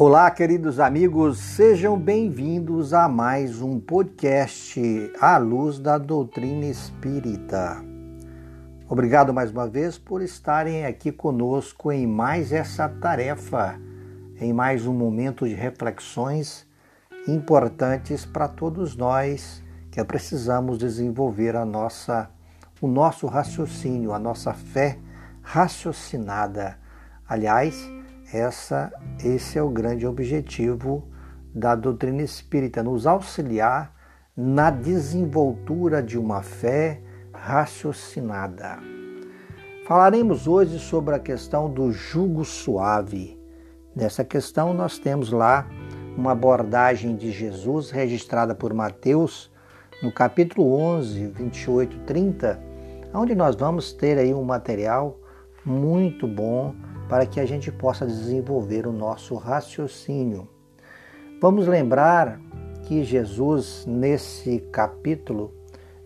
Olá, queridos amigos, sejam bem-vindos a mais um podcast à luz da doutrina espírita. Obrigado mais uma vez por estarem aqui conosco em mais essa tarefa, em mais um momento de reflexões importantes para todos nós que precisamos desenvolver a nossa o nosso raciocínio, a nossa fé raciocinada. Aliás, essa, esse é o grande objetivo da doutrina espírita, nos auxiliar na desenvoltura de uma fé raciocinada. Falaremos hoje sobre a questão do jugo suave. Nessa questão, nós temos lá uma abordagem de Jesus registrada por Mateus no capítulo 11, 28, 30, onde nós vamos ter aí um material muito bom para que a gente possa desenvolver o nosso raciocínio. Vamos lembrar que Jesus, nesse capítulo,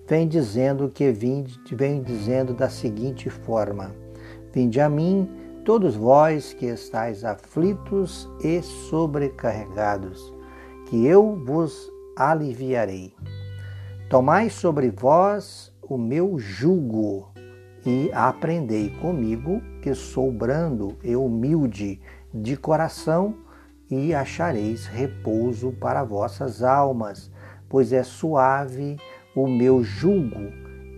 vem dizendo que vem, vem dizendo da seguinte forma: Vinde a mim, todos vós que estáis aflitos e sobrecarregados, que eu vos aliviarei. Tomai sobre vós o meu jugo e aprendei comigo, que sou brando e humilde de coração, e achareis repouso para vossas almas, pois é suave o meu jugo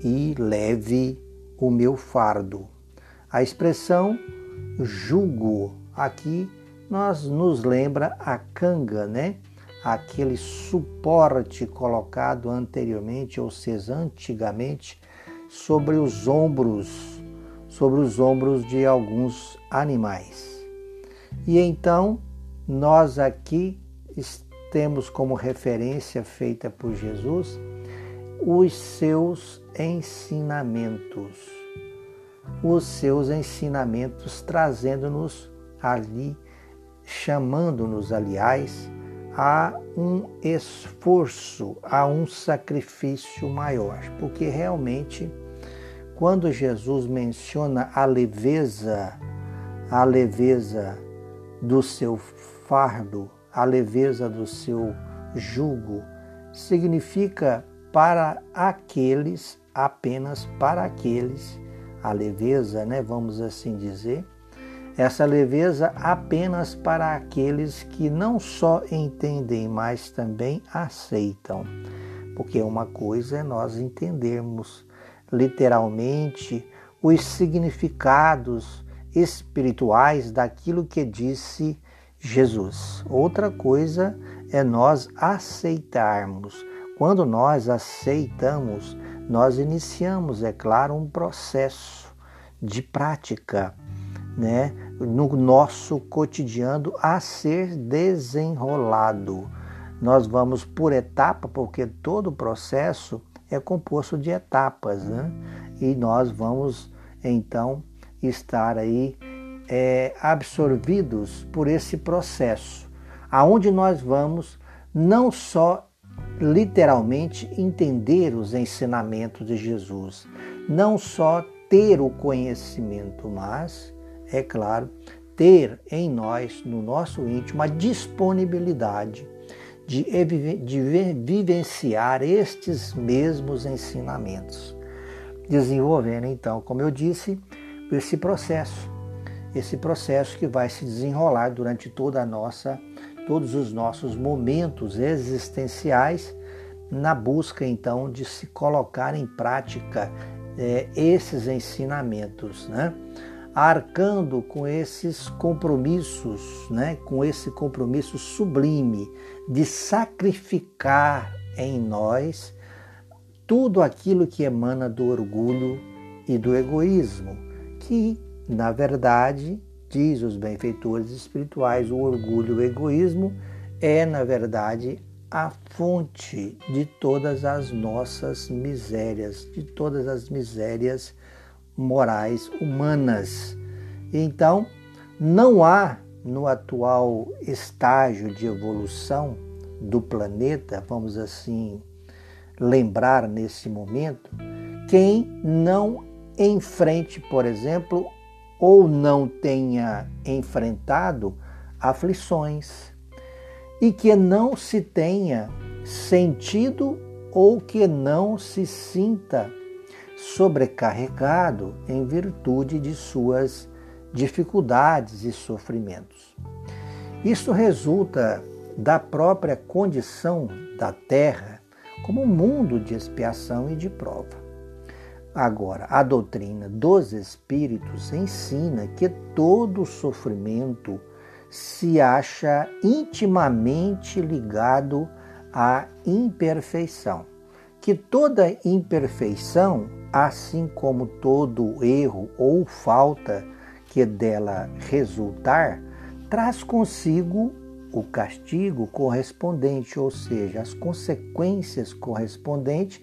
e leve o meu fardo. A expressão jugo aqui nós nos lembra a canga, né? Aquele suporte colocado anteriormente, ou seja, antigamente, sobre os ombros, sobre os ombros de alguns animais. E então nós aqui temos como referência feita por Jesus os seus ensinamentos. Os seus ensinamentos trazendo-nos ali, chamando-nos, aliás, a um esforço, a um sacrifício maior, porque realmente quando Jesus menciona a leveza, a leveza do seu fardo, a leveza do seu jugo, significa para aqueles, apenas para aqueles, a leveza, né, vamos assim dizer, essa leveza apenas para aqueles que não só entendem, mas também aceitam. Porque uma coisa é nós entendermos literalmente os significados espirituais daquilo que disse Jesus. Outra coisa é nós aceitarmos. Quando nós aceitamos, nós iniciamos, é claro, um processo de prática, né, no nosso cotidiano a ser desenrolado. Nós vamos por etapa, porque todo o processo é composto de etapas, né? E nós vamos então estar aí é, absorvidos por esse processo, aonde nós vamos não só literalmente entender os ensinamentos de Jesus, não só ter o conhecimento, mas, é claro, ter em nós, no nosso íntimo, a disponibilidade de, de vivenciar estes mesmos ensinamentos, desenvolvendo então, como eu disse, esse processo, esse processo que vai se desenrolar durante toda a nossa, todos os nossos momentos existenciais, na busca então de se colocar em prática é, esses ensinamentos, né? Arcando com esses compromissos, né? com esse compromisso sublime de sacrificar em nós tudo aquilo que emana do orgulho e do egoísmo, que, na verdade, diz os benfeitores espirituais, o orgulho e o egoísmo é, na verdade, a fonte de todas as nossas misérias, de todas as misérias morais humanas. Então, não há no atual estágio de evolução do planeta, vamos assim lembrar nesse momento, quem não enfrente, por exemplo, ou não tenha enfrentado aflições e que não se tenha sentido ou que não se sinta sobrecarregado em virtude de suas dificuldades e sofrimentos. Isso resulta da própria condição da terra como um mundo de expiação e de prova. Agora, a doutrina dos Espíritos ensina que todo sofrimento se acha intimamente ligado à imperfeição, que toda imperfeição, assim como todo erro ou falta que dela resultar, traz consigo o castigo correspondente, ou seja, as consequências correspondentes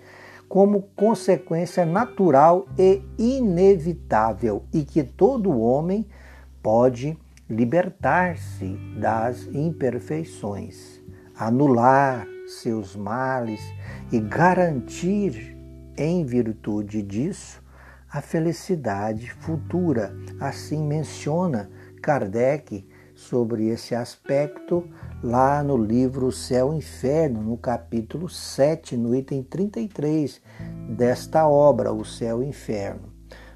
como consequência natural e inevitável e que todo homem pode libertar-se das imperfeições, anular seus males e garantir, em virtude disso, a felicidade futura. Assim menciona Kardec sobre esse aspecto lá no livro Céu e Inferno, no capítulo 7, no item 33 desta obra, O Céu e Inferno.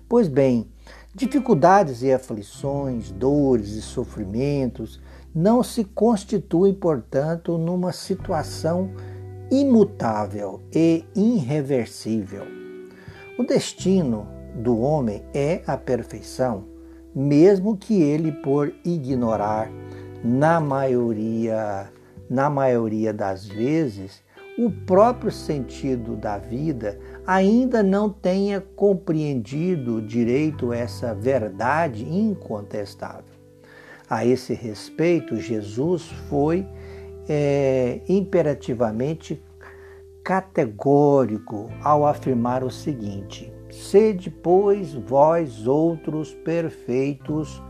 Pois bem, dificuldades e aflições, dores e sofrimentos não se constituem, portanto, numa situação imutável e irreversível. O destino do homem é a perfeição, mesmo que ele, por ignorar na maioria, na maioria das vezes, o próprio sentido da vida ainda não tenha compreendido direito essa verdade incontestável. A esse respeito, Jesus foi é, imperativamente categórico ao afirmar o seguinte: Sede, pois, vós outros perfeitos,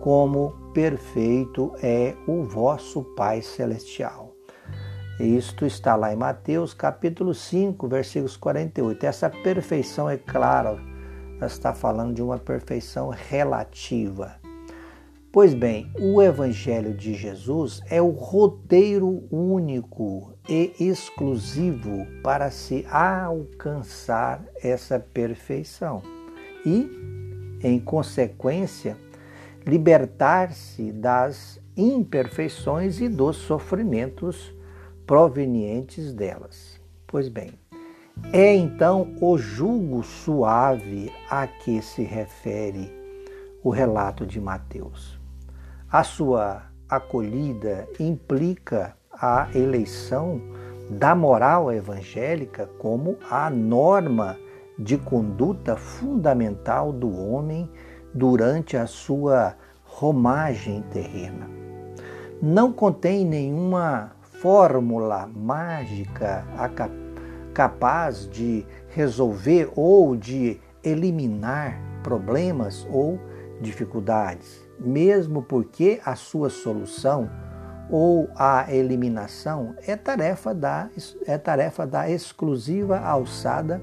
como perfeito é o vosso Pai Celestial. Isto está lá em Mateus capítulo 5, versículos 48. Essa perfeição, é claro, está falando de uma perfeição relativa. Pois bem, o Evangelho de Jesus é o roteiro único e exclusivo para se alcançar essa perfeição e, em consequência, libertar-se das imperfeições e dos sofrimentos provenientes delas. Pois bem, é então o jugo suave a que se refere o relato de Mateus. A sua acolhida implica a eleição da moral evangélica como a norma de conduta fundamental do homem durante a sua romagem terrena. Não contém nenhuma fórmula mágica capaz de resolver ou de eliminar problemas ou dificuldades, mesmo porque a sua solução ou a eliminação é tarefa da, é tarefa da exclusiva alçada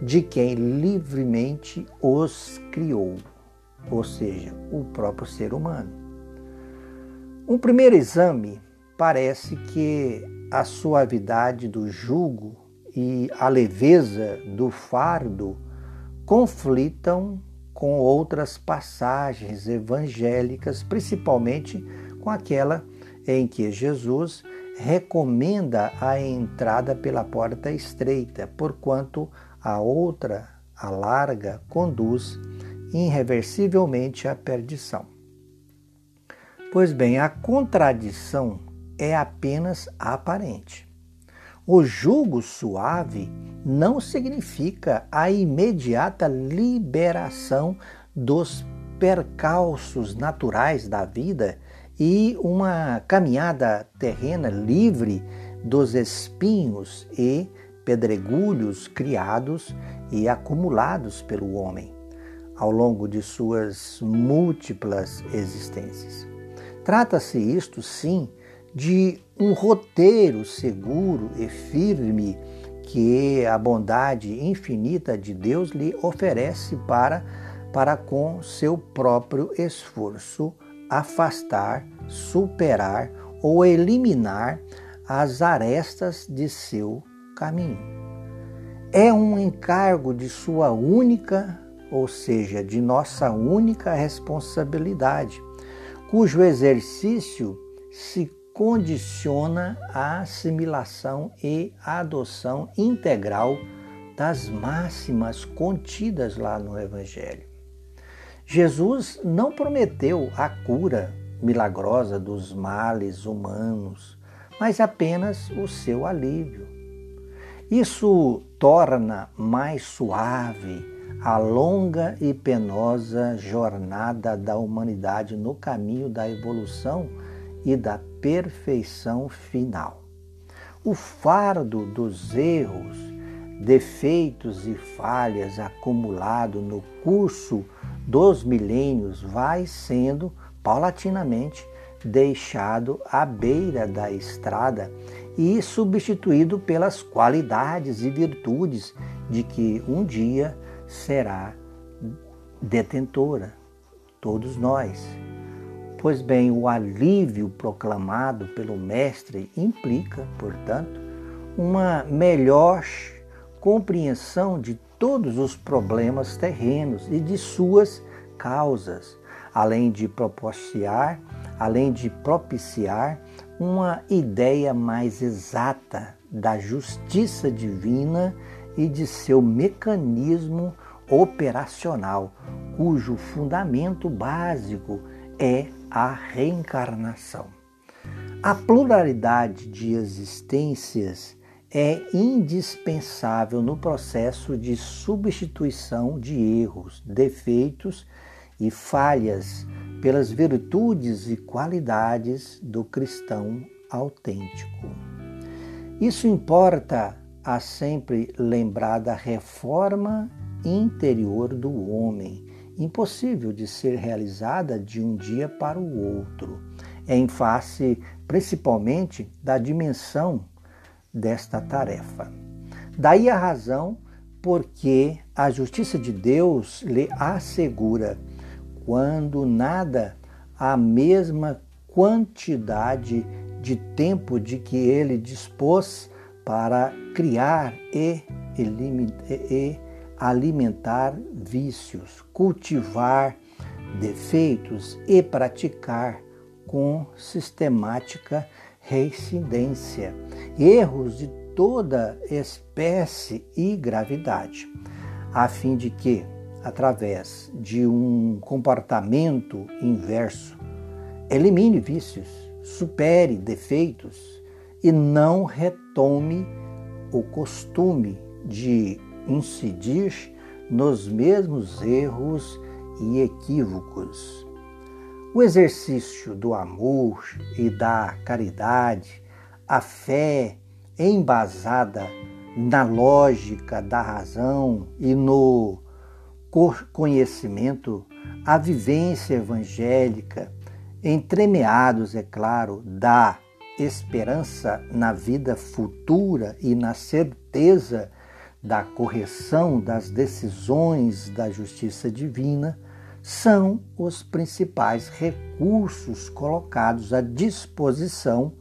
de quem livremente os criou ou seja, o próprio ser humano. Um primeiro exame parece que a suavidade do jugo e a leveza do fardo conflitam com outras passagens evangélicas, principalmente com aquela em que Jesus recomenda a entrada pela porta estreita, porquanto a outra, a larga, conduz irreversivelmente à perdição. Pois bem, a contradição é apenas aparente. O jugo suave não significa a imediata liberação dos percalços naturais da vida e uma caminhada terrena livre dos espinhos e pedregulhos criados e acumulados pelo homem ao longo de suas múltiplas existências. Trata-se isto, sim, de um roteiro seguro e firme que a bondade infinita de Deus lhe oferece para, para com seu próprio esforço afastar, superar ou eliminar as arestas de seu caminho. É um encargo de sua única, ou seja, de nossa única responsabilidade, cujo exercício se condiciona à assimilação e adoção integral das máximas contidas lá no Evangelho. Jesus não prometeu a cura milagrosa dos males humanos, mas apenas o seu alívio. Isso torna mais suave a longa e penosa jornada da humanidade no caminho da evolução e da perfeição final. O fardo dos erros, defeitos e falhas acumulado no curso dos milênios vai sendo paulatinamente deixado à beira da estrada e substituído pelas qualidades e virtudes de que um dia será detentora, todos nós. Pois bem, o alívio proclamado pelo Mestre implica, portanto, uma melhor compreensão de todos os problemas terrenos e de suas causas, além de propiciar, além de propiciar uma ideia mais exata da justiça divina e de seu mecanismo operacional, cujo fundamento básico é a reencarnação. A pluralidade de existências é indispensável no processo de substituição de erros, defeitos e falhas pelas virtudes e qualidades do cristão autêntico. Isso importa a sempre lembrar da reforma interior do homem, impossível de ser realizada de um dia para o outro, em face principalmente da dimensão desta tarefa. Daí a razão porque a justiça de Deus lhe assegura, quando nada, a mesma quantidade de tempo de que ele dispôs para criar e, e alimentar vícios, cultivar defeitos e praticar com sistemática reincidência, erros de toda espécie e gravidade, a fim de que, através de um comportamento inverso, elimine vícios, supere defeitos e não retome o costume de incidir nos mesmos erros e equívocos. O exercício do amor e da caridade, a fé embasada na lógica da razão e no conhecimento, a vivência evangélica, entremeados, é claro, da esperança na vida futura e na certeza da correção das decisões da justiça divina são os principais recursos colocados à disposição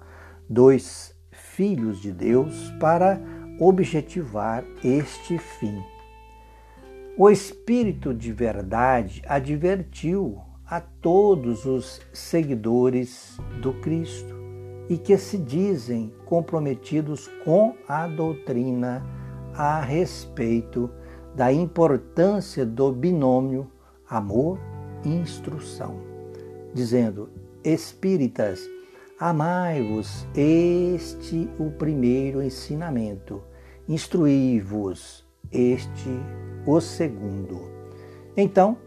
dos filhos de Deus para objetivar este fim. O Espírito de Verdade advertiu a todos os seguidores do Cristo e que se dizem comprometidos com a doutrina a respeito da importância do binômio amor e instrução, dizendo: Espíritas, amai-vos, este o primeiro ensinamento, instruí-vos, este o segundo. Então,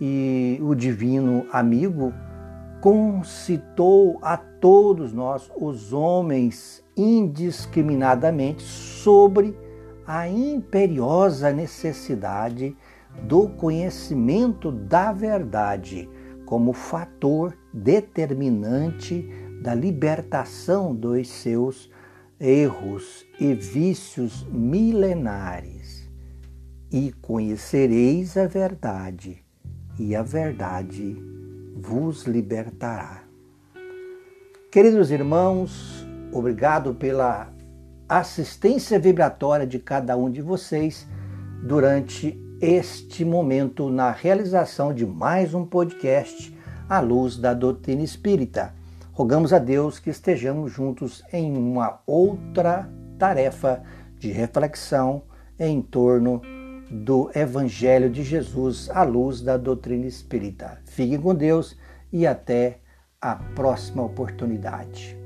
e o divino amigo concitou a todos nós, os homens, indiscriminadamente sobre a imperiosa necessidade do conhecimento da verdade como fator determinante da libertação dos seus erros e vícios milenares. E conhecereis a verdade, e a verdade vos libertará. Queridos irmãos, obrigado pela assistência vibratória de cada um de vocês durante este momento na realização de mais um podcast à luz da doutrina espírita. Rogamos a Deus que estejamos juntos em uma outra tarefa de reflexão em torno do Evangelho de Jesus à luz da doutrina espírita. Fiquem com Deus e até a próxima oportunidade.